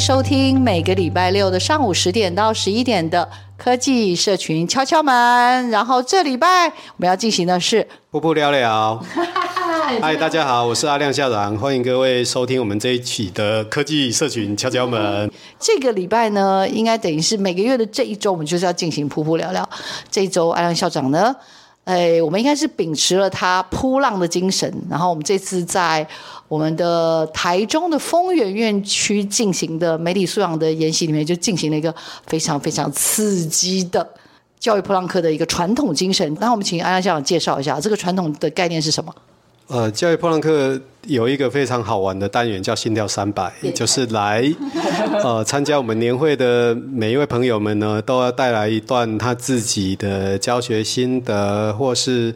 收听每个礼拜六的上午十点到十一点的科技社群敲敲门。然后这礼拜我们要进行的是噗噗聊聊。嗨，大家好，我是阿亮校长，欢迎各位收听我们这一期的科技社群敲敲门。这个礼拜呢，应该等于是每个月的这一周，我们就是要进行噗噗聊聊。这一周，阿亮校长呢，哎，我们应该是秉持了他扑浪的精神，然后我们这次在我们的台中的丰原院区进行的媒体素养的研习里面，就进行了一个非常非常刺激的教育噗浪课的一个传统精神。那我们请安安校长介绍一下这个传统的概念是什么？呃，教育破浪客有一个非常好玩的单元，叫心跳三百，就是来 呃参加我们年会的每一位朋友们呢，都要带来一段他自己的教学心得，或是。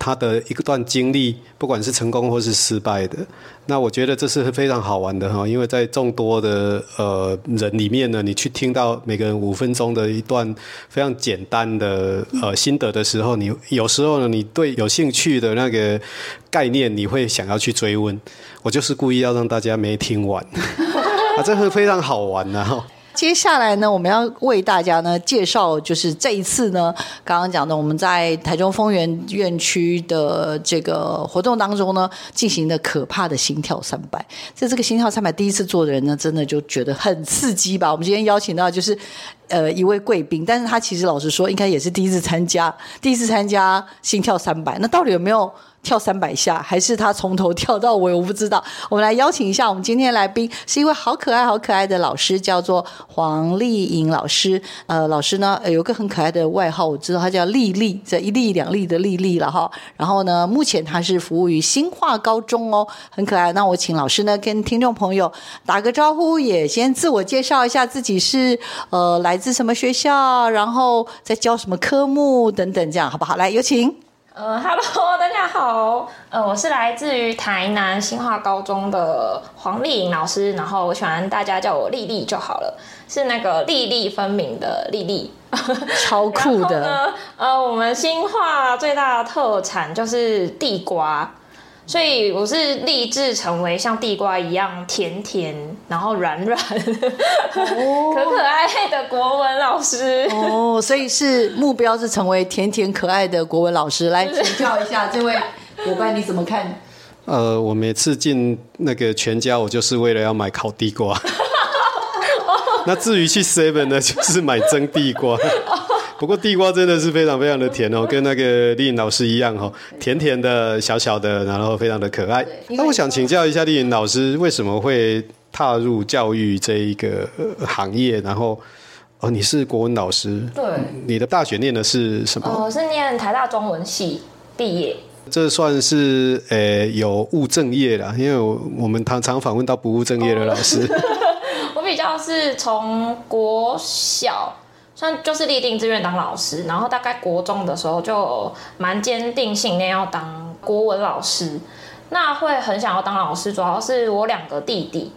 他的一段经历，不管是成功或是失败的，那我觉得这是非常好玩的哈，因为在众多的呃人里面呢，你去听到每个人五分钟的一段非常简单的呃心得的时候，你有时候呢，你对有兴趣的那个概念，你会想要去追问。我就是故意要让大家没听完，啊，这是非常好玩的哈。接下来呢，我们要为大家呢介绍，就是这一次呢，刚刚讲的我们在台中丰原院区的这个活动当中呢，进行的可怕的心跳三百。在这个心跳三百第一次做的人呢，真的就觉得很刺激吧？我们今天邀请到就是呃一位贵宾，但是他其实老实说，应该也是第一次参加，第一次参加心跳三百。那到底有没有？跳三百下，还是他从头跳到尾？我不知道。我们来邀请一下我们今天来宾，是一位好可爱、好可爱的老师，叫做黄丽颖老师。呃，老师呢有个很可爱的外号，我知道他叫丽丽，这一粒两粒的丽丽了哈。然后呢，目前他是服务于新化高中哦，很可爱。那我请老师呢跟听众朋友打个招呼，也先自我介绍一下自己是呃来自什么学校，然后在教什么科目等等，这样好不好？来，有请。呃哈喽，大家好，呃，我是来自于台南新化高中的黄丽颖老师，然后我喜欢大家叫我丽丽就好了，是那个粒粒分明的丽丽，超酷的。呃，我们新化最大的特产就是地瓜。所以我是立志成为像地瓜一样甜甜，然后软软、哦、可可爱爱的国文老师哦。所以是目标是成为甜甜可爱的国文老师。来请教一下这位伙伴，你怎么看？呃，我每次进那个全家，我就是为了要买烤地瓜。那至于去 Seven 呢，就是买蒸地瓜。不过地瓜真的是非常非常的甜哦，跟那个丽颖老师一样哦，甜甜的、小小的，然后非常的可爱。那我想请教一下丽颖老师，为什么会踏入教育这一个行业？然后哦，你是国文老师，对，你的大学念的是什么？我是念台大中文系毕业。这算是呃有务正业啦，因为我们常常访问到不务正业的老师。我比较是从国小。算就是立定志愿当老师，然后大概国中的时候就蛮坚定信念要当国文老师。那会很想要当老师，主要是我两个弟弟，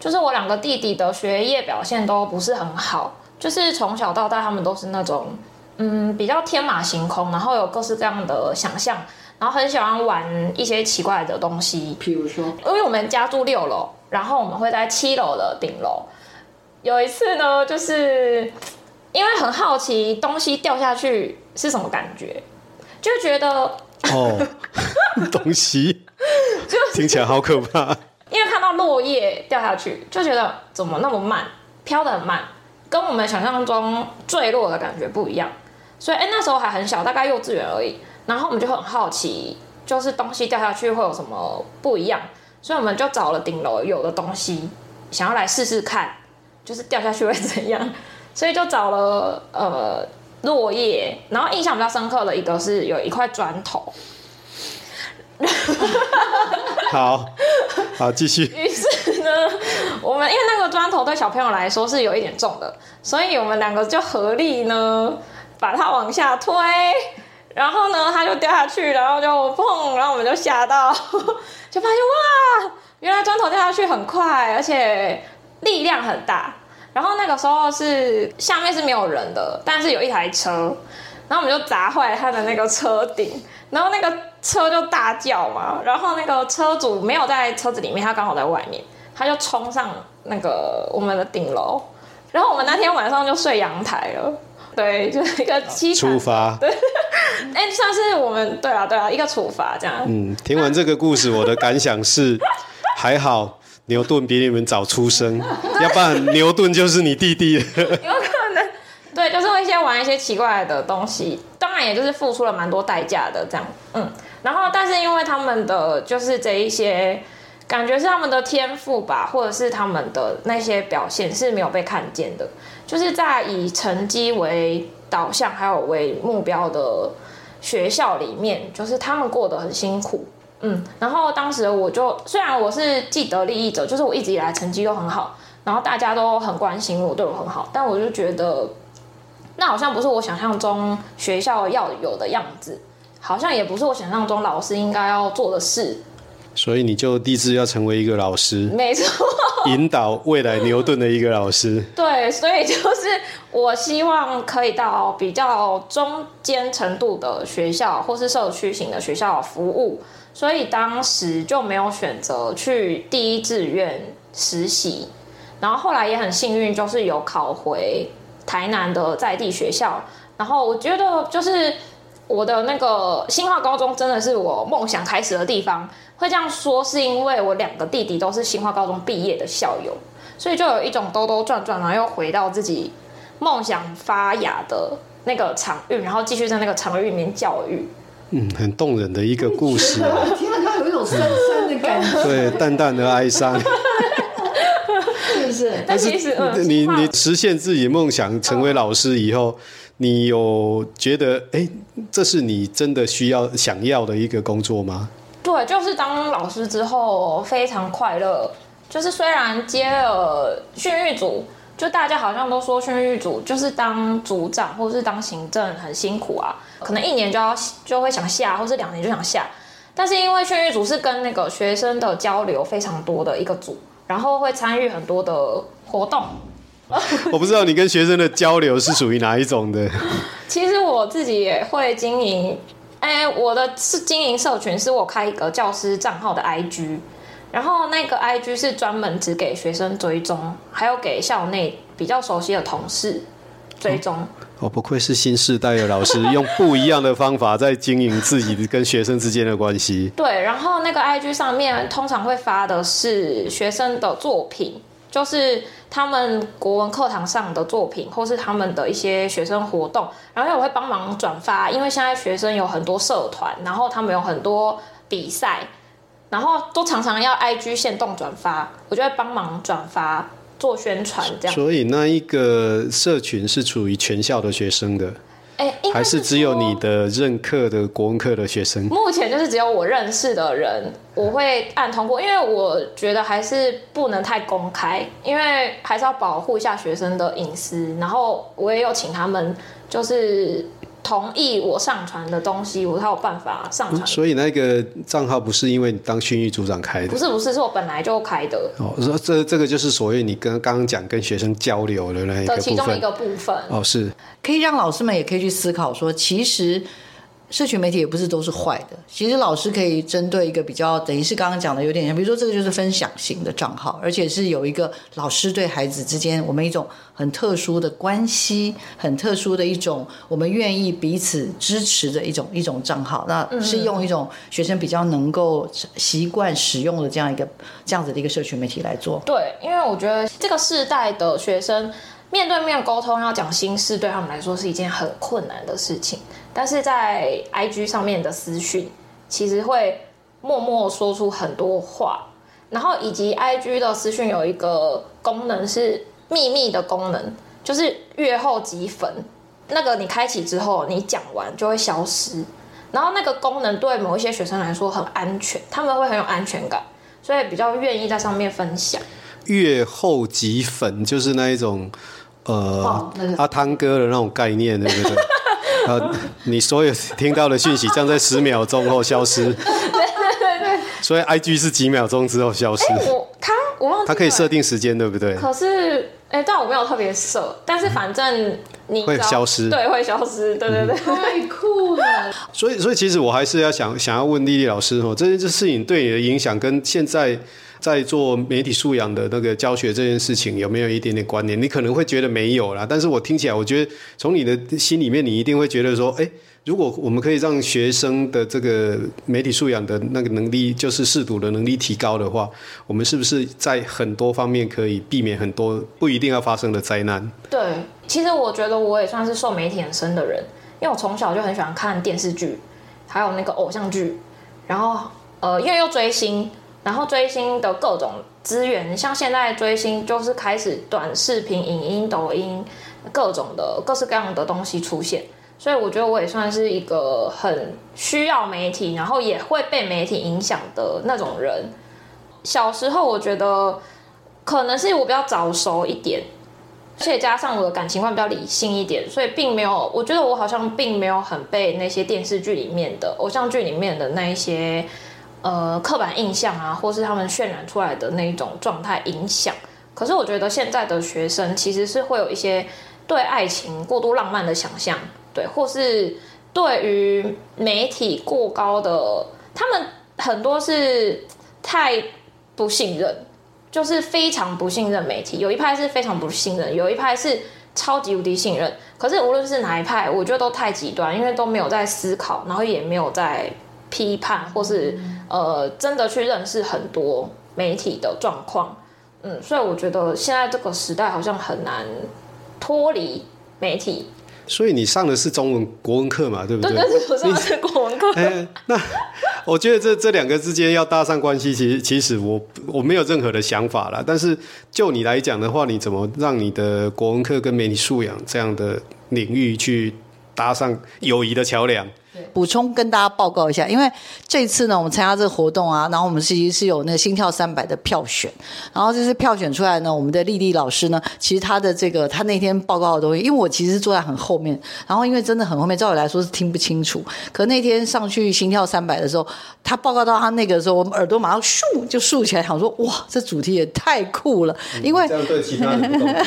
就是我两个弟弟的学业表现都不是很好，就是从小到大他们都是那种嗯比较天马行空，然后有各式各样的想象，然后很喜欢玩一些奇怪的东西，譬如说，因为我们家住六楼，然后我们会在七楼的顶楼。有一次呢，就是。因为很好奇东西掉下去是什么感觉，就觉得哦，东西就听起来好可怕。因为看到落落叶掉下去，就觉得怎么那么慢，飘得很慢，跟我们想象中坠落的感觉不一样。所以，哎，那时候还很小，大概幼稚园而已。然后我们就很好奇，就是东西掉下去会有什么不一样，所以我们就找了顶楼有的东西，想要来试试看，就是掉下去会怎样。所以就找了呃落叶，然后印象比较深刻的一个是有一块砖头。好，好，继续。于是呢，我们因为那个砖头对小朋友来说是有一点重的，所以我们两个就合力呢把它往下推，然后呢它就掉下去，然后就砰，然后我们就吓到，就发现哇，原来砖头掉下去很快，而且力量很大。然后那个时候是下面是没有人的，但是有一台车，然后我们就砸坏他的那个车顶。然后那个车就大叫嘛，然后那个车主没有在车子里面，他刚好在外面，他就冲上那个我们的顶楼，然后我们那天晚上就睡阳台了，对，就是一个凄惨，处罚，对，哎，算是我们对啊对啊一个处罚这样。嗯，听完这个故事，我的感想是，还好牛顿比你们早出生，要不然牛顿就是你弟弟 了。对，就是会先玩一些奇怪的东西，当然也就是付出了蛮多代价的这样，嗯，然后但是因为他们的就是这一些感觉是他们的天赋吧，或者是他们的那些表现是没有被看见的，就是在以成绩为导向还有为目标的学校里面，就是他们过得很辛苦，嗯，然后当时我就虽然我是既得利益者，就是我一直以来成绩都很好，然后大家都很关心我，对我很好，但我就觉得。那好像不是我想象中学校要有的样子，好像也不是我想象中老师应该要做的事。所以你就立志要成为一个老师，没错，引导未来牛顿的一个老师。对，所以就是我希望可以到比较中间程度的学校或是社区型的学校服务，所以当时就没有选择去第一志愿实习，然后后来也很幸运，就是有考回。台南的在地学校，然后我觉得就是我的那个新化高中真的是我梦想开始的地方。会这样说是因为我两个弟弟都是新化高中毕业的校友，所以就有一种兜兜转转，然后又回到自己梦想发芽的那个场域，然后继续在那个场域里面教育。嗯，很动人的一个故事啊！听到他有一种深深的感觉，对，淡淡的哀伤。是，但是你你实现自己梦想成为老师以后，你有觉得哎，这是你真的需要想要的一个工作吗？对，就是当老师之后非常快乐。就是虽然接了训育组，就大家好像都说训育组就是当组长或者是当行政很辛苦啊，可能一年就要就会想下，或是两年就想下。但是因为训育组是跟那个学生的交流非常多的一个组。然后会参与很多的活动，我不知道你跟学生的交流是属于哪一种的。其实我自己也会经营，哎，我的是经营社群，是我开一个教师账号的 IG，然后那个 IG 是专门只给学生追踪，还有给校内比较熟悉的同事追踪。哦哦，不愧是新世代的老师，用不一样的方法在经营自己跟学生之间的关系。对，然后那个 IG 上面通常会发的是学生的作品，就是他们国文课堂上的作品，或是他们的一些学生活动，然后我会帮忙转发，因为现在学生有很多社团，然后他们有很多比赛，然后都常常要 IG 限动转发，我就会帮忙转发。做宣传这样，所以那一个社群是属于全校的学生的，哎，还是只有你的任课的国文课的学生？目前就是只有我认识的人，我会按通过，因为我觉得还是不能太公开，因为还是要保护一下学生的隐私。然后我也有请他们，就是。同意我上传的东西，我才有办法上传。所以那个账号不是因为你当训育组长开的？不是，不是，是我本来就开的。哦，说这这个就是所谓你跟刚刚讲跟学生交流的那一个部分。其中一个部分。哦，是。可以让老师们也可以去思考说，其实社群媒体也不是都是坏的，其实老师可以针对一个比较，等于是刚刚讲的有点像，比如说这个就是分享型的账号，而且是有一个老师对孩子之间我们一种很特殊的关系，很特殊的一种我们愿意彼此支持的一种一种账号，那是用一种学生比较能够习惯使用的这样一个这样子的一个社群媒体来做。对，因为我觉得这个世代的学生面对面沟通要讲心事，对他们来说是一件很困难的事情。但是在 IG 上面的私讯，其实会默默说出很多话，然后以及 IG 的私讯有一个功能是秘密的功能，就是月后即焚，那个你开启之后，你讲完就会消失，然后那个功能对某一些学生来说很安全，他们会很有安全感，所以比较愿意在上面分享。月后即焚就是那一种，呃，那个、阿汤哥的那种概念，对不对？呃，你所有听到的讯息将在十秒钟后消失。对对对对。所以 IG 是几秒钟之后消失。欸、我他我忘记。他可以设定时间，对不对？可是，哎、欸，但我没有特别设。但是反正你会消失。对，会消失。对对对。太酷了。所以，所以其实我还是要想想要问丽丽老师哦，这件事情对你的影响跟现在。在做媒体素养的那个教学这件事情，有没有一点点关联？你可能会觉得没有啦，但是我听起来，我觉得从你的心里面，你一定会觉得说，哎，如果我们可以让学生的这个媒体素养的那个能力，就是识读的能力提高的话，我们是不是在很多方面可以避免很多不一定要发生的灾难？对，其实我觉得我也算是受媒体很深的人，因为我从小就很喜欢看电视剧，还有那个偶像剧，然后呃，因为又追星。然后追星的各种资源，像现在追星就是开始短视频、影音、抖音，各种的各式各样的东西出现，所以我觉得我也算是一个很需要媒体，然后也会被媒体影响的那种人。小时候我觉得可能是我比较早熟一点，而且加上我的感情观比较理性一点，所以并没有，我觉得我好像并没有很被那些电视剧里面的偶像剧里面的那一些。呃，刻板印象啊，或是他们渲染出来的那一种状态影响。可是我觉得现在的学生其实是会有一些对爱情过度浪漫的想象，对，或是对于媒体过高的，他们很多是太不信任，就是非常不信任媒体。有一派是非常不信任，有一派是超级无敌信任。可是无论是哪一派，我觉得都太极端，因为都没有在思考，然后也没有在批判，或是。呃，真的去认识很多媒体的状况，嗯，所以我觉得现在这个时代好像很难脱离媒体。所以你上的是中文国文课嘛，对不对？对对对，我上的是国文课。欸，那我觉得这这两个之间要搭上关系，其实其实我我没有任何的想法啦。但是就你来讲的话，你怎么让你的国文课跟媒体素养这样的领域去搭上友谊的桥梁？补充跟大家报告一下，因为这次呢，我们参加这个活动啊，然后我们其实是有那个心跳三百的票选，然后这次票选出来呢，我们的丽丽老师呢，其实她的这个她那天报告的东西，因为我其实坐在很后面，然后因为真的很后面，照理来说是听不清楚，可那天上去心跳三百的时候，她报告到她那个的时候，我们耳朵马上竖就竖起来，想说哇，这主题也太酷了，因为这样对其他人 没有没有，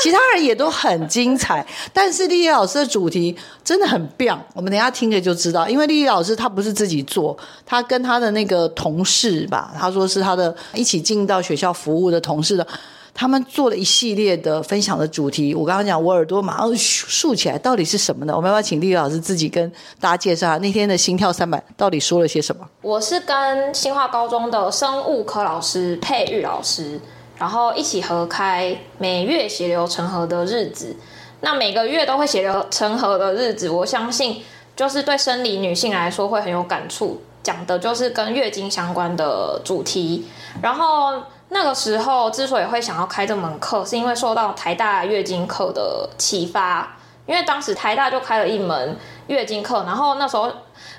其他人也都很精彩，但是丽丽老师的主题真的很棒，我们等下听着就知道，因为丽丽老师她不是自己做，她跟她的那个同事吧，她说是她的一起进到学校服务的同事的，他们做了一系列的分享的主题。我刚刚讲，我耳朵马上竖起来，到底是什么呢？我们要不要请丽丽老师自己跟大家介绍下那天的心跳三百到底说了些什么？我是跟新化高中的生物科老师佩玉老师，然后一起合开每月血流成河的日子。那每个月都会血流成河的日子，我相信就是对生理女性来说会很有感触，讲的就是跟月经相关的主题。然后那个时候之所以会想要开这门课，是因为受到台大月经课的启发，因为当时台大就开了一门月经课，然后那时候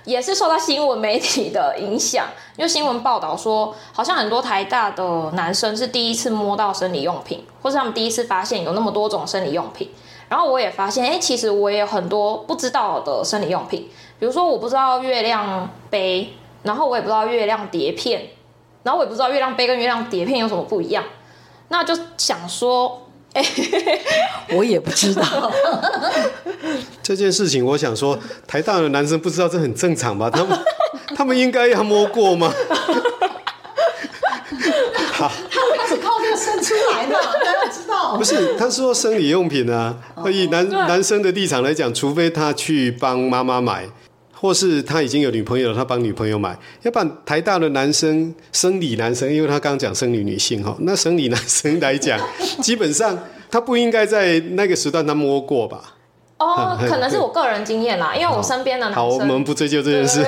也是受到新闻媒体的影响，因为新闻报道说，好像很多台大的男生是第一次摸到生理用品，或是他们第一次发现有那么多种生理用品。然后我也发现，哎，其实我也有很多不知道的生理用品，比如说我不知道月亮杯，然后我也不知道月亮碟片，然后我也不知道月亮杯跟月亮碟片有什么不一样。那就想说，我也不知道。这件事情，我想说，台大的男生不知道这很正常吧？他们 他们应该要摸过吗？好，他是靠这个生出来的，大家知道。不是，他说生理用品啊，以男男生的立场来讲，除非他去帮妈妈买。或是他已经有女朋友了，他帮女朋友买。要不然台大的男生生理男生，因为他刚刚讲生理女性哈，那生理男生来讲，基本上他不应该在那个时段他摸过吧？哦，可能是我个人经验啦，因为我身边的男生。好，我们不追究这件事。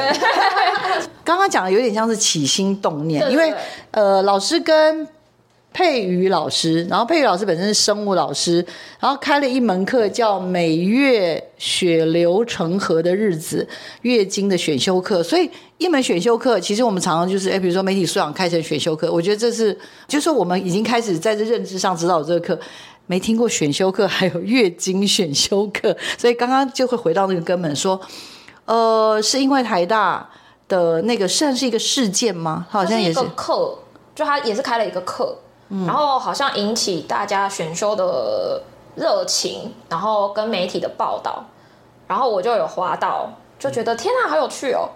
刚刚讲的有点像是起心动念，因为呃，老师跟。佩瑜老师，然后佩瑜老师本身是生物老师，然后开了一门课叫《每月血流成河的日子》月经的选修课。所以一门选修课，其实我们常常就是，哎，比如说媒体素养开成选修课，我觉得这是，就是我们已经开始在这认知上知道有这个课，没听过选修课还有月经选修课，所以刚刚就会回到那个根本，说，呃，是因为台大的那个算是一个事件吗？好像也是，课，就他也是开了一个课。然后好像引起大家选修的热情，然后跟媒体的报道，然后我就有滑到，就觉得天哪，好有趣哦，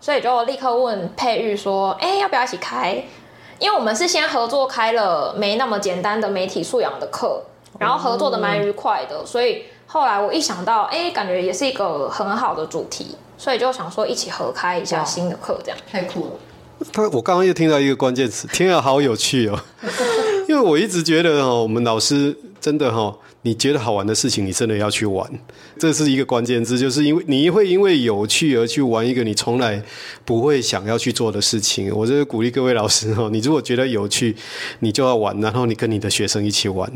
所以就立刻问佩玉说：“哎，要不要一起开？因为我们是先合作开了没那么简单的媒体素养的课，然后合作的蛮愉快的，所以后来我一想到，哎，感觉也是一个很好的主题，所以就想说一起合开一下新的课，这样太酷了。”他，我刚刚又听到一个关键词，天啊，好有趣哦！因为我一直觉得哦，我们老师真的哈。你觉得好玩的事情，你真的要去玩，这是一个关键字，就是因为你会因为有趣而去玩一个你从来不会想要去做的事情。我就是鼓励各位老师哦，你如果觉得有趣，你就要玩，然后你跟你的学生一起玩。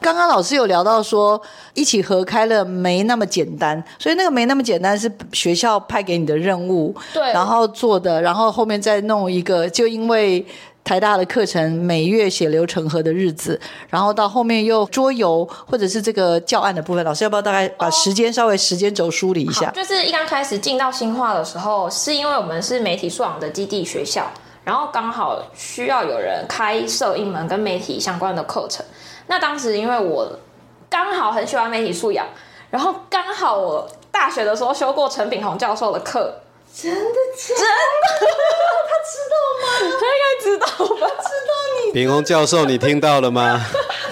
刚刚老师有聊到说，一起合开了没那么简单，所以那个没那么简单是学校派给你的任务，对，然后做的，然后后面再弄一个，就因为。台大的课程，每月血流成河的日子，然后到后面又桌游，或者是这个教案的部分，老师要不要大概把时间稍微时间轴梳理一下？就是一刚开始进到新化的时候，是因为我们是媒体素养的基地学校，然后刚好需要有人开设一门跟媒体相关的课程。那当时因为我刚好很喜欢媒体素养，然后刚好我大学的时候修过陈炳宏教授的课。真的假的？真的？他知道吗？他应该知道吧？知道你。炳宏教授，你听到了吗？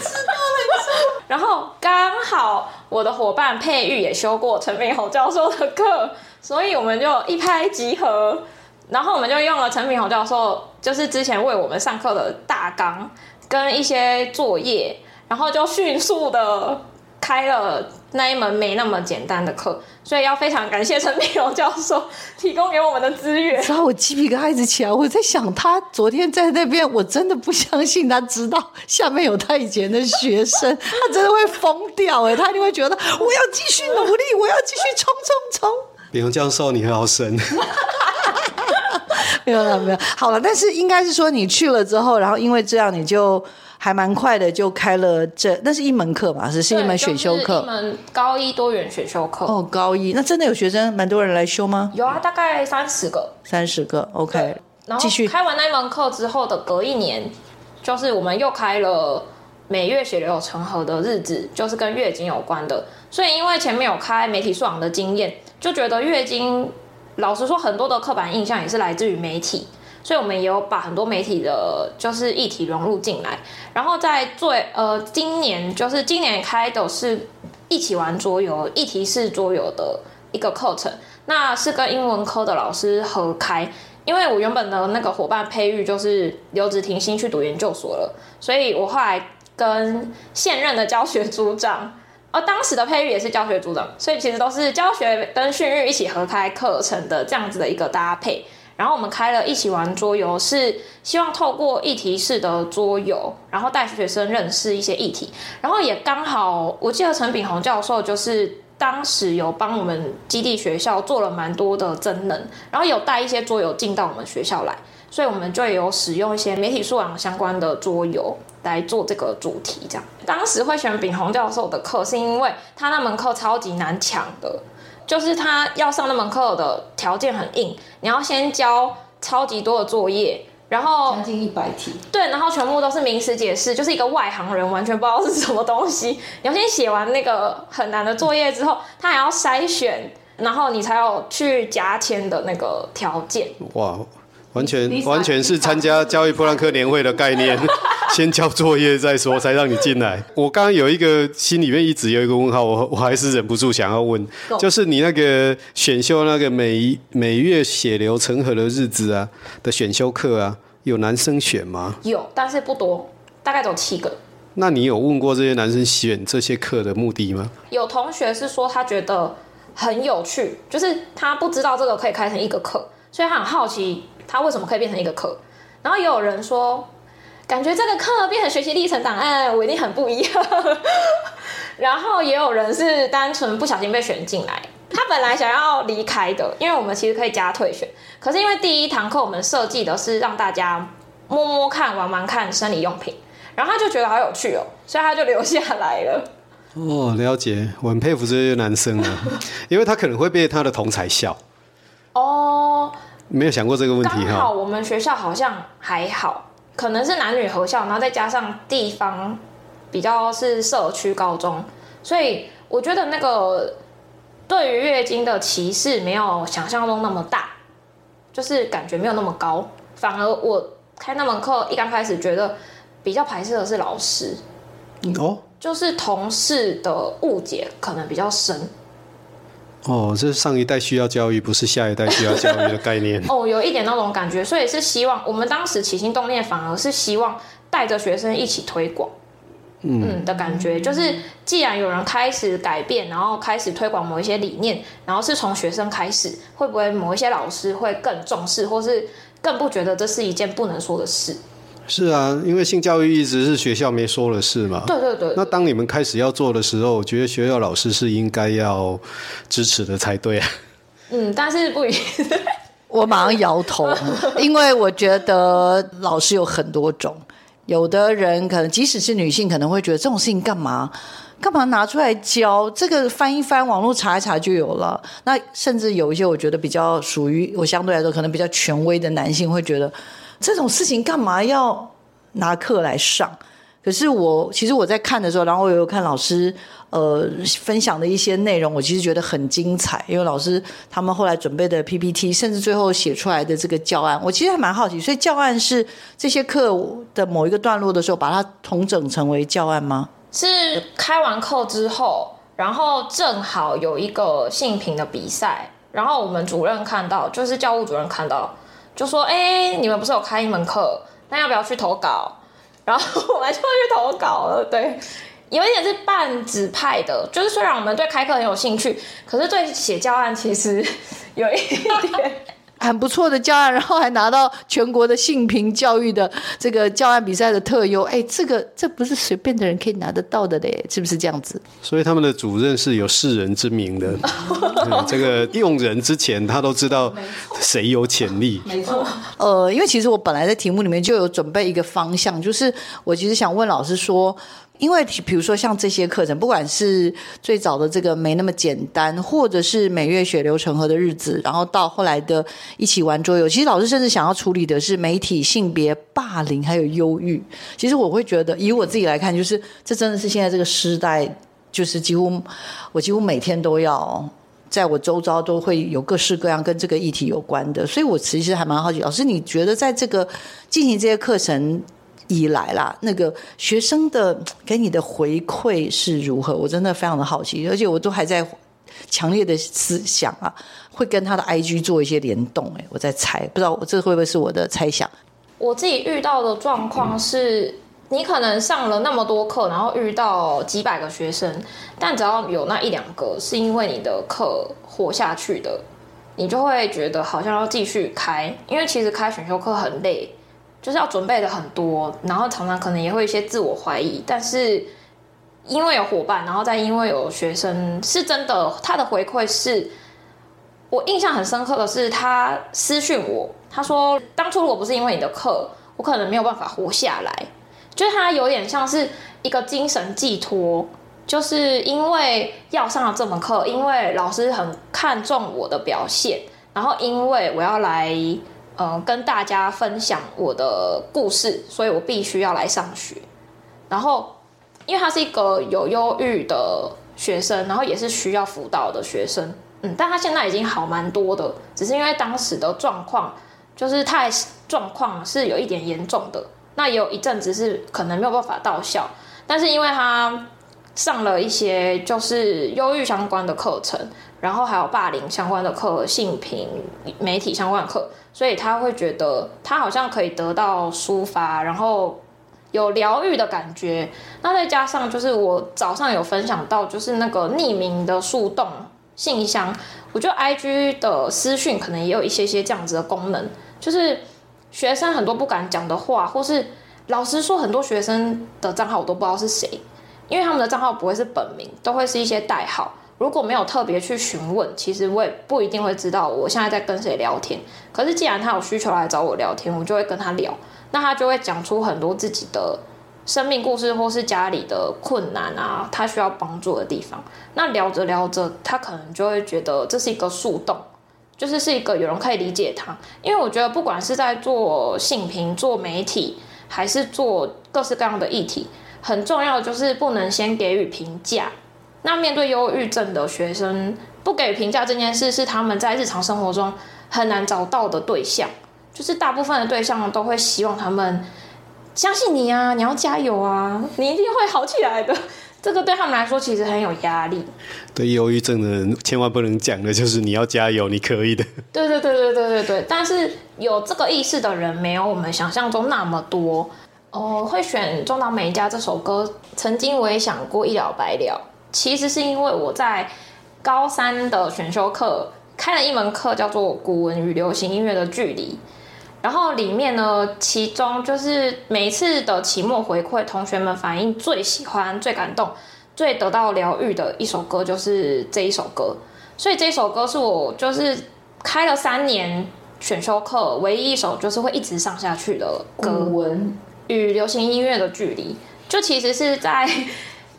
知道了。然后刚好我的伙伴佩玉也修过陈炳宏教授的课，所以我们就一拍即合。然后我们就用了陈炳宏教授，就是之前为我们上课的大纲跟一些作业，然后就迅速的开了那一门没那么简单的课。所以要非常感谢陈炳荣教授 提供给我们的资源。然后我鸡皮疙瘩一直起来，我在想他昨天在那边，我真的不相信他知道下面有他以前的学生，他真的会疯掉哎，他一定会觉得我要继续努力，我要继续冲冲冲。炳宏教授，你很好神。没有了，没有好了，但是应该是说你去了之后，然后因为这样你就。还蛮快的，就开了这，那是一门课嘛，是是一门选修课，一门高一多元选修课。哦，高一，那真的有学生，蛮多人来修吗？有啊，大概三十个。三十个，OK。然后继续开完那一门课之后的隔一年，就是我们又开了每月血流成河的日子，就是跟月经有关的。所以因为前面有开媒体素养的经验，就觉得月经，老实说，很多的刻板印象也是来自于媒体。所以，我们也有把很多媒体的，就是议题融入进来。然后在最，呃，今年就是今年开的是一起玩桌游，议题式桌游的一个课程。那是跟英文科的老师合开，因为我原本的那个伙伴佩玉就是留子停薪去读研究所了，所以我后来跟现任的教学组长，而 当时的佩玉也是教学组长，所以其实都是教学跟训育一起合开课程的这样子的一个搭配。然后我们开了一起玩桌游，是希望透过议题式的桌游，然后带学生认识一些议题。然后也刚好，我记得陈炳宏教授就是当时有帮我们基地学校做了蛮多的增能，然后有带一些桌游进到我们学校来，所以我们就有使用一些媒体素养相关的桌游来做这个主题。这样，当时会选炳宏教授的课，是因为他那门课超级难抢的。就是他要上那门课的条件很硬，你要先交超级多的作业，然后将近一百题，对，然后全部都是名词解释，就是一个外行人完全不知道是什么东西。你要先写完那个很难的作业之后，他还要筛选，然后你才有去加签的那个条件。哇，完全完全是参加教育噗浪客年会的概念，先交作业再说，才让你进来。我刚刚有一个心里面一直有一个问号，我我还是忍不住想要问，就是你那个选修那个每每月血流成河的日子啊的选修课啊，有男生选吗？有，但是不多，大概只有七个。那你有问过这些男生选这些课的目的吗？有同学是说他觉得很有趣，就是他不知道这个可以开成一个课，所以他很好奇他为什么可以变成一个课。然后也有人说，感觉这个课变成学习历程档案，我一定很不一样。然后也有人是单纯不小心被选进来，他本来想要离开的，因为我们其实可以加退选，可是因为第一堂课我们设计的是让大家摸摸看、玩玩看生理用品。然后他就觉得好有趣哦，所以他就留下来了。哦，了解，我很佩服这些男生啊，因为他可能会被他的同才笑。哦，没有想过这个问题哈。刚好我们学校好像还好，可能是男女合校，然后再加上地方比较是社区高中，所以我觉得那个对于月经的歧视没有想象中那么大，就是感觉没有那么高。反而我开那门课一刚开始觉得。比较排斥的是老师，哦，就是同事的误解可能比较深。哦，这是上一代需要教育，不是下一代需要教育的概念。哦，有一点那种感觉，所以是希望我们当时起心动念，反而是希望带着学生一起推广，嗯，嗯的感觉，就是既然有人开始改变，然后开始推广某一些理念，然后是从学生开始，会不会某一些老师会更重视，或是更不觉得这是一件不能说的事？是啊，因为性教育一直是学校没说的事嘛。对对对。那当你们开始要做的时候，我觉得学校老师是应该要支持的才对啊。嗯，但是不一定。我马上摇头，因为我觉得老师有很多种，有的人可能即使是女性，可能会觉得这种事情干嘛干嘛拿出来教？这个翻一翻网络查一查就有了。那甚至有一些我觉得比较属于我相对来说可能比较权威的男性会觉得。这种事情干嘛要拿课来上？可是我其实我在看的时候，然后我有看老师呃分享的一些内容，我其实觉得很精彩。因为老师他们后来准备的 PPT，甚至最后写出来的这个教案，我其实还蛮好奇。所以教案是这些课的某一个段落的时候，把它统整成为教案吗？是开完课之后，然后正好有一个性平的比赛，然后我们主任看到，就是教务主任看到。就说：“哎、你们不是有开一门课？那要不要去投稿？”然后我们就去投稿了。对，有一点是半指派的，就是虽然我们对开课很有兴趣，可是对写教案其实有一点。很不错的教案，然后还拿到全国的性平教育的这个教案比赛的特优。哎，这个这不是随便的人可以拿得到的嘞，是不是这样子？所以他们的主任是有世人之名的，嗯、这个用人之前他都知道谁有潜力。没错，呃，因为其实我本来在题目里面就有准备一个方向，就是我其实想问老师说。因为比如说像这些课程，不管是最早的这个没那么简单，或者是每月血流成河的日子，然后到后来的一起玩桌游，其实老师甚至想要处理的是媒体、性别、霸凌还有忧郁。其实我会觉得，以我自己来看，就是这真的是现在这个时代，就是几乎我几乎每天都要在我周遭都会有各式各样跟这个议题有关的。所以我其实还蛮好奇，老师你觉得在这个进行这些课程以来啦，那个学生的给你的回馈是如何？我真的非常的好奇，而且我都还在强烈的思想啊，会跟他的 IG 做一些联动。哎，我在猜，不知道这会不会是我的猜想？我自己遇到的状况是，你可能上了那么多课，然后遇到几百个学生，但只要有那一两个是因为你的课活下去的，你就会觉得好像要继续开，因为其实开选修课很累。就是要准备的很多，然后常常可能也会一些自我怀疑，但是因为有伙伴，然后再因为有学生，是真的，他的回馈是我印象很深刻的是，他私讯我，他说当初如果不是因为你的课，我可能没有办法活下来，就是他有点像是一个精神寄托，就是因为要上了这门课，因为老师很看重我的表现，然后因为我要来。呃跟大家分享我的故事，所以我必须要来上学。然后，因为他是一个有忧郁的学生，然后也是需要辅导的学生，嗯，但他现在已经好蛮多的，只是因为当时的状况就是太状况是有一点严重的，那也有一阵子是可能没有办法到校，但是因为他上了一些就是忧郁相关的课程，然后还有霸凌相关的课、性平媒体相关的课，所以他会觉得他好像可以得到抒发，然后。有疗愈的感觉，那再加上就是我早上有分享到，就是那个匿名的树洞信箱，我觉得 IG 的私讯可能也有一些些这样子的功能，就是学生很多不敢讲的话，或是老实说，很多学生的账号我都不知道是谁，因为他们的账号不会是本名，都会是一些代号。如果没有特别去询问，其实我也不一定会知道我现在在跟谁聊天。可是既然他有需求来找我聊天，我就会跟他聊。那他就会讲出很多自己的生命故事，或是家里的困难啊，他需要帮助的地方。那聊着聊着，他可能就会觉得这是一个树洞，就是是一个有人可以理解他。因为我觉得，不管是在做性平、做媒体，还是做各式各样的议题，很重要的就是不能先给予评价。那面对忧郁症的学生，不给予评价这件事，是他们在日常生活中很难找到的对象。就是大部分的对象都会希望他们相信你啊，你要加油啊，你一定会好起来的。这个对他们来说其实很有压力。对忧郁症的人，千万不能讲的就是你要加油，你可以的。对对对对对对对。但是有这个意识的人没有我们想象中那么多。哦，会选中岛美嘉这首歌，曾经我也想过一了百了。其实是因为我在高三的选修课开了一门课，叫做《古文与流行音乐的距离》。然后里面呢，其中就是每一次的期末回馈，同学们反映最喜欢、最感动、最得到疗愈的一首歌，就是这一首歌。所以这首歌是我就是开了三年选修课唯一一首就是会一直上下去的歌。古文与流行音乐的距离，就其实是在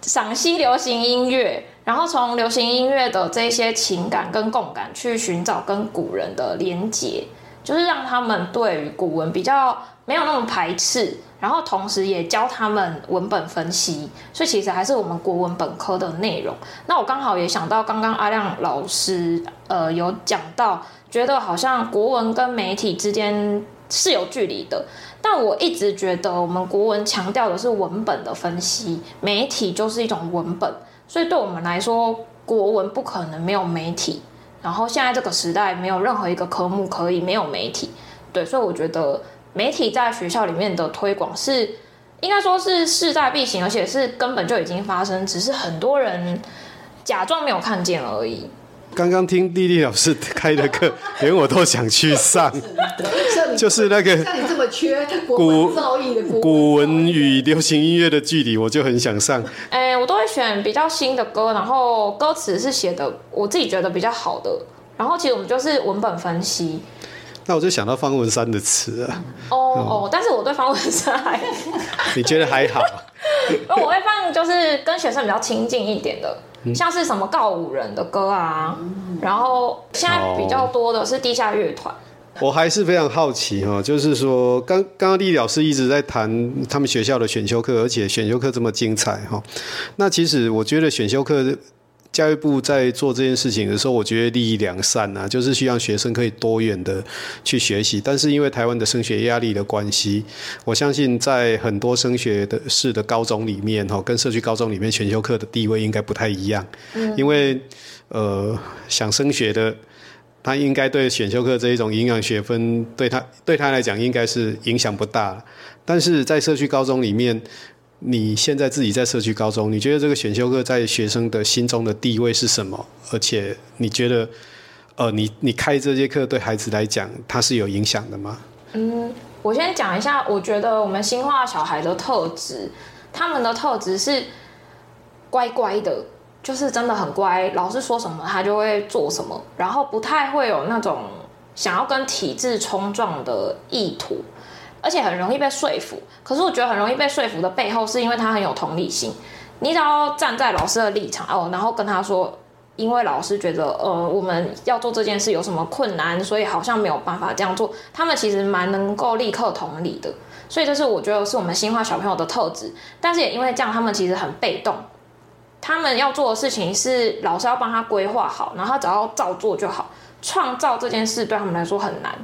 赏析流行音乐，然后从流行音乐的这些情感跟共感去寻找跟古人的连结。就是让他们对于古文比较没有那么排斥，然后同时也教他们文本分析，所以其实还是我们国文本科的内容。那我刚好也想到，刚刚阿亮老师呃有讲到，觉得好像国文跟媒体之间是有距离的，但我一直觉得我们国文强调的是文本的分析，媒体就是一种文本，所以对我们来说，国文不可能没有媒体。然后现在这个时代，没有任何一个科目可以没有媒体，对，所以我觉得媒体在学校里面的推广是应该说是势在必行，而且是根本就已经发生，只是很多人假装没有看见而已。刚刚听丽丽老师开的课，连我都想去上，就是那个缺古造诣的古古文与流行音乐的距离，我就很想上。哎，我都会选比较新的歌，然后歌词是写的我自己觉得比较好的，然后其实我们就是文本分析。那我就想到方文山的词啊。哦哦，但是我对方文山还，你觉得还好？我会放就是跟学生比较亲近一点的。像是什么告五人的歌啊，然后现在比较多的是地下乐团。我还是非常好奇哈，就是说刚刚刚丽老师一直在谈他们学校的选修课，而且选修课这么精彩哈。那其实我觉得选修课。教育部在做这件事情的时候，我觉得利益良善啊，就是希望学生可以多元的去学习。但是因为台湾的升学压力的关系，我相信在很多升学的市的高中里面，哈，跟社区高中里面选修课的地位应该不太一样。嗯。因为呃，想升学的，他应该对选修课这一种营养学分，对他对他来讲应该是影响不大。但是在社区高中里面。你现在自己在社区高中，你觉得这个选修课在学生的心中的地位是什么？而且你觉得，呃，你你开这节课对孩子来讲，它是有影响的吗？嗯，我先讲一下，我觉得我们新化小孩的特质，他们的特质是乖乖的，就是真的很乖，老师说什么他就会做什么，然后不太会有那种想要跟体制冲撞的意图。而且很容易被说服，可是我觉得很容易被说服的背后，是因为他很有同理心。你只要站在老师的立场哦，然后跟他说，因为老师觉得呃我们要做这件事有什么困难，所以好像没有办法这样做。他们其实蛮能够立刻同理的，所以这是我觉得是我们新化小朋友的特质。但是也因为这样，他们其实很被动。他们要做的事情是老师要帮他规划好，然后他只要照做就好。创造这件事对他们来说很难，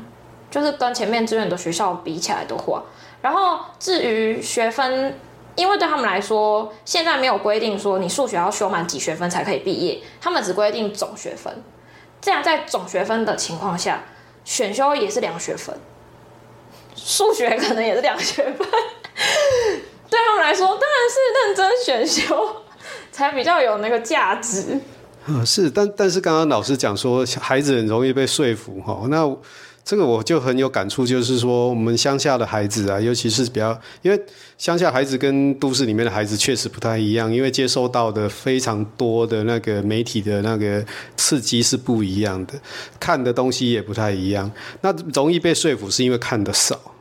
就是跟前面志愿的学校比起来的话。然后至于学分，因为对他们来说，现在没有规定说你数学要修满几学分才可以毕业，他们只规定总学分。这样在总学分的情况下，选修也是两学分，数学可能也是两学分。对他们来说，当然是认真选修 才比较有那个价值。啊，是，但但是刚刚老师讲说，孩子很容易被说服哈，那这个我就很有感触，就是说我们乡下的孩子啊，尤其是比较，因为乡下孩子跟都市里面的孩子确实不太一样，因为接收到的非常多的那个媒体的那个刺激是不一样的，看的东西也不太一样，那容易被说服是因为看的少。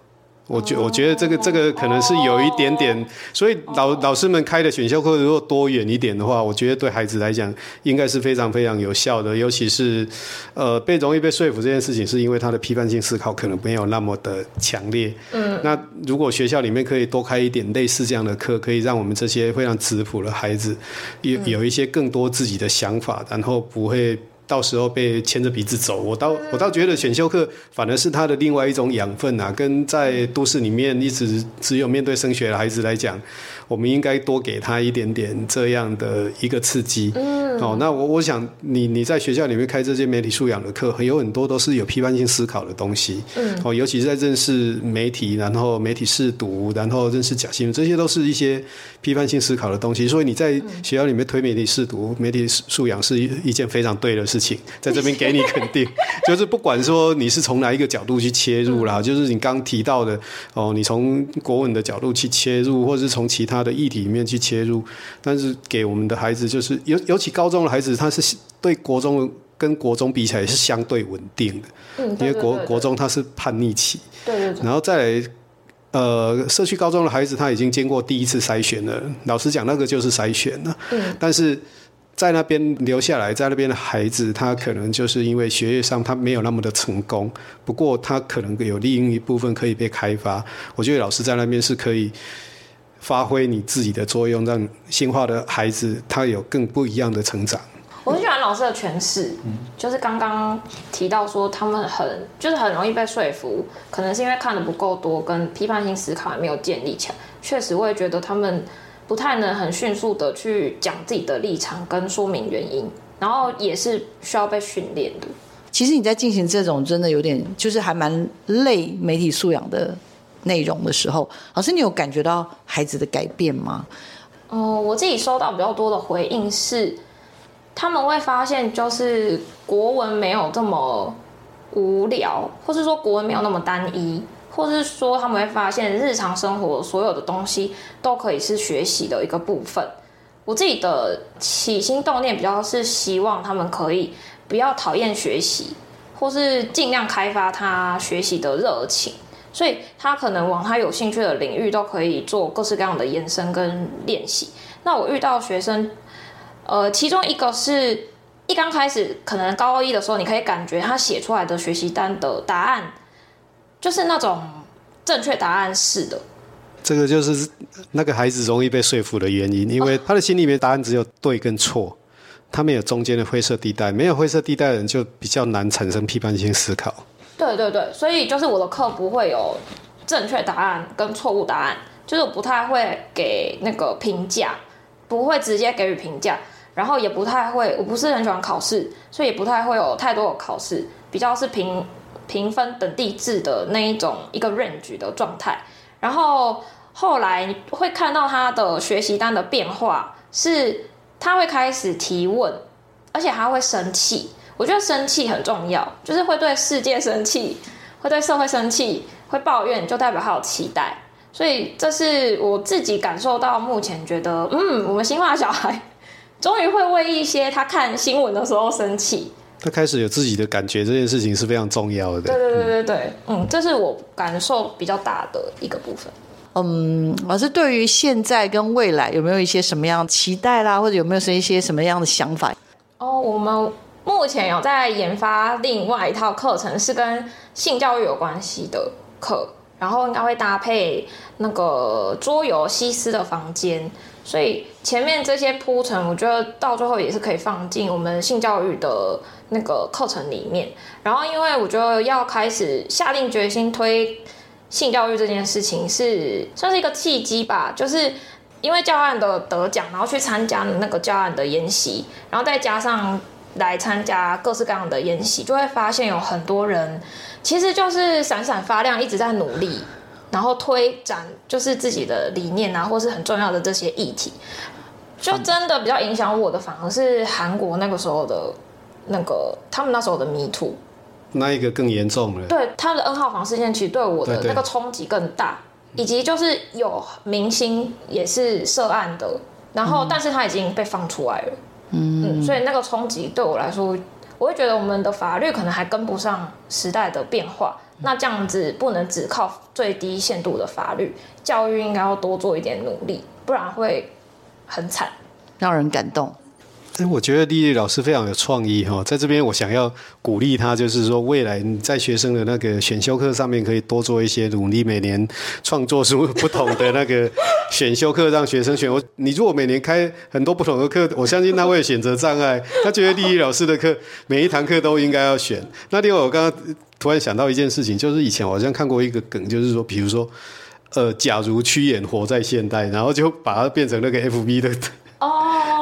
我觉我觉得这个这个可能是有一点点，所以老老师们开的选修课如果多远一点的话，我觉得对孩子来讲应该是非常非常有效的。尤其是呃被容易被说服这件事情，是因为他的批判性思考可能没有那么的强烈。嗯，那如果学校里面可以多开一点类似这样的课，可以让我们这些非常质朴的孩子有有一些更多自己的想法，然后不会。到时候被牵着鼻子走，我倒我倒觉得选修课反而是他的另外一种养分啊，跟在都市里面一直只有面对升学的孩子来讲，我们应该多给他一点点这样的一个刺激。嗯，哦，那我我想你你在学校里面开这些媒体素养的课，有很多都是有批判性思考的东西。嗯，哦，尤其是在认识媒体，然后媒体试读，然后认识假新闻，这些都是一些批判性思考的东西。所以你在学校里面推媒体试读、媒体素养是一一件非常对的事情，在这边给你肯定。就是不管说你是从哪一个角度去切入啦，就是你刚提到的哦，你从国文的角度去切入，或者是从其他。他的议题里面去切入，但是给我们的孩子就是尤尤其高中的孩子，他是对国中跟国中比起来是相对稳定的，嗯，因为国国中他是叛逆期，对对对，然后再来呃社区高中的孩子他已经经过第一次筛选了，老实讲那个就是筛选了，嗯，但是在那边留下来在那边的孩子，他可能就是因为学业上他没有那么的成功，不过他可能有另一部分可以被开发，我觉得老师在那边是可以。发挥你自己的作用，让新化的孩子他有更不一样的成长。我很喜欢老师的诠释，就是刚刚提到说他们很就是很容易被说服，可能是因为看的不够多，跟批判性思考还没有建立起来。确实，我也觉得他们不太能很迅速的去讲自己的立场跟说明原因，然后也是需要被训练的。其实你在进行这种真的有点就是还蛮累媒体素养的。内容的时候，老师，你有感觉到孩子的改变吗？哦、我自己收到比较多的回应是，他们会发现就是国文没有这么无聊，或是说国文没有那么单一，或是说他们会发现日常生活所有的东西都可以是学习的一个部分。我自己的起心动念比较是希望他们可以不要讨厌学习，或是尽量开发他学习的热情。所以他可能往他有兴趣的领域都可以做各式各样的延伸跟练习。那我遇到学生，呃，其中一个是一刚开始可能高一的时候，你可以感觉他写出来的学习单的答案就是那种正确答案式的。这个就是那个孩子容易被说服的原因，因为他的心里面答案只有对跟错，他没有中间的灰色地带，没有灰色地带的人就比较难产生批判性思考。对对对，所以就是我的课不会有正确答案跟错误答案，就是我不太会给那个评价，不会直接给予评价，然后也不太会，我不是很喜欢考试，所以也不太会有太多的考试，比较是评评分等地制的那一种一个 range 的状态。然后后来会看到他的学习单的变化，是他会开始提问，而且他会生气。我觉得生气很重要，就是会对世界生气，会对社会生气，会抱怨，就代表他有期待。所以这是我自己感受到，目前觉得，嗯，我们新化小孩 终于会为一些他看新闻的时候生气，他开始有自己的感觉，这件事情是非常重要的。对对对对对，嗯，这是我感受比较大的一个部分。嗯，老师对于现在跟未来有没有一些什么样的期待啦，或者有没有是一些什么样的想法？哦，我们目前有在研发另外一套课程，是跟性教育有关系的课，然后应该会搭配那个桌游西斯的房间，所以前面这些铺陈，我觉得到最后也是可以放进我们性教育的那个课程里面。然后，因为我觉得要开始下定决心推性教育这件事情，是算是一个契机吧，就是。因为教案的得奖，然后去参加那个教案的研习，然后再加上来参加各式各样的演习，就会发现有很多人其实就是闪闪发亮，一直在努力，然后推展就是自己的理念啊，或是很重要的这些议题，就真的比较影响我的，反而是韩国那个时候的那个他们那时候的迷途那一个更严重了。对，他的 N 号房事件其实对我的那个冲击更大。以及就是有明星也是涉案的，然后但是他已经被放出来了，嗯，嗯，所以那个冲击对我来说，我会觉得我们的法律可能还跟不上时代的变化，那这样子不能只靠最低限度的法律，教育应该要多做一点努力，不然会很惨，让人感动。我觉得丽丽老师非常有创意哈，在这边我想要鼓励她，就是说未来你在学生的那个选修课上面可以多做一些努力，每年创作出不同的那个选修课让学生选。我你如果每年开很多不同的课，我相信他会有选择障碍。他觉得丽丽老师的课每一堂课都应该要选。那另外我刚刚突然想到一件事情，就是以前我好像看过一个梗，就是说，比如说，呃，假如屈原活在现代，然后就把它变成那个。F B 的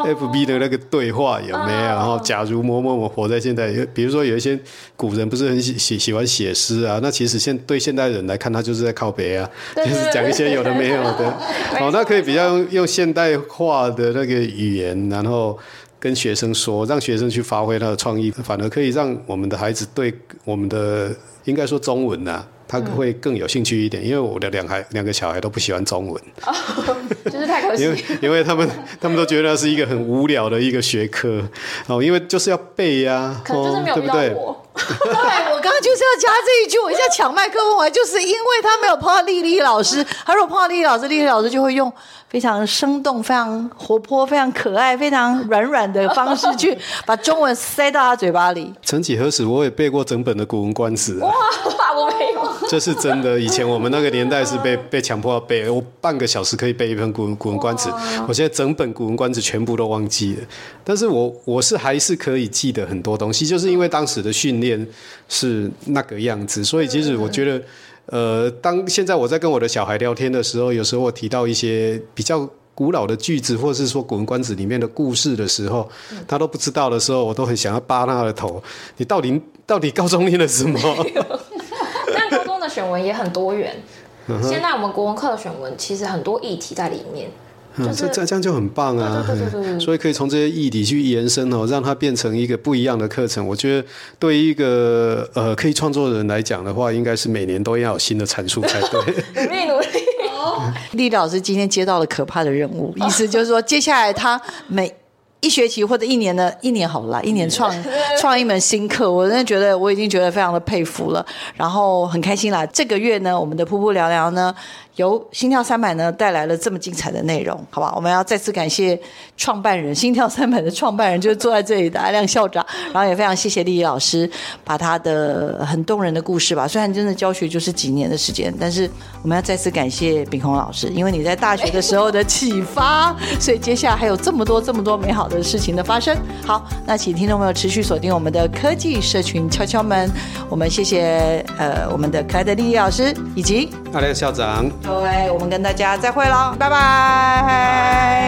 那个对话有没有？然后，假如某某某活在现代，比如说有一些古人不是很喜喜喜欢写诗啊，那其实现对现代人来看，他就是在靠北啊，就是讲一些有的没有的。哦，那可以比较用现代化的那个语言，然后跟学生说，让学生去发挥他的创意，反而可以让我们的孩子对我们的应该说中文呐、啊。他会更有兴趣一点，因为我的两孩两个小孩都不喜欢中文，就是太可惜。因为因为他们他们都觉得那是一个很无聊的一个学科哦，因为就是要背呀、啊，可能就是没有遇到我。对，我 刚刚就是要加这一句，我一下抢麦克风我，就是因为他没有碰到丽丽老师，他如果碰到丽丽老师，丽丽老师就会用。非常生动、非常活泼、非常可爱、非常软软的方式去把中文塞到他嘴巴里。曾几何时，我也背过整本的《古文观止》啊。哇，我没有。这是真的。以前我们那个年代是被 被强迫要背，我半个小时可以背一本古《古文古文观止》。我现在整本《古文观止》全部都忘记了，但是我我是还是可以记得很多东西，就是因为当时的训练是那个样子，所以其实我觉得。呃，当现在我在跟我的小孩聊天的时候，有时候我提到一些比较古老的句子，或者是说《古文观止》里面的故事的时候，他都不知道的时候，我都很想要扒他的头。你到底 到底高中念了什么？但高中的选文也很多元。现在我们国文课的选文其实很多议题在里面。嗯，这这这样就很棒啊！所以可以从这些议题去延伸哦，让它变成一个不一样的课程。我觉得对于一个呃可以创作的人来讲的话，应该是每年都要有新的阐述才对。努力努力。丽丽老师今天接到了可怕的任务，意思就是说，接下来他每一学期或者一年的一年好了，一年创 创一门新课，我真的觉得我已经觉得非常的佩服了，然后很开心啦。这个月呢，我们的噗噗聊聊呢。由心跳三百呢带来了这么精彩的内容，好吧？我们要再次感谢创办人心跳三百的创办人，就是坐在这里的阿亮校长，然后也非常谢谢丽丽老师，把他的很动人的故事吧。虽然真的教学就是几年的时间，但是我们要再次感谢秉宏老师，因为你在大学的时候的启发，所以接下来还有这么多这么多美好的事情的发生。好，那请听众朋友持续锁定我们的科技社群敲敲门。我们谢谢呃我们的可爱的丽丽老师以及阿亮校长。各位我们跟大家再会喽拜拜。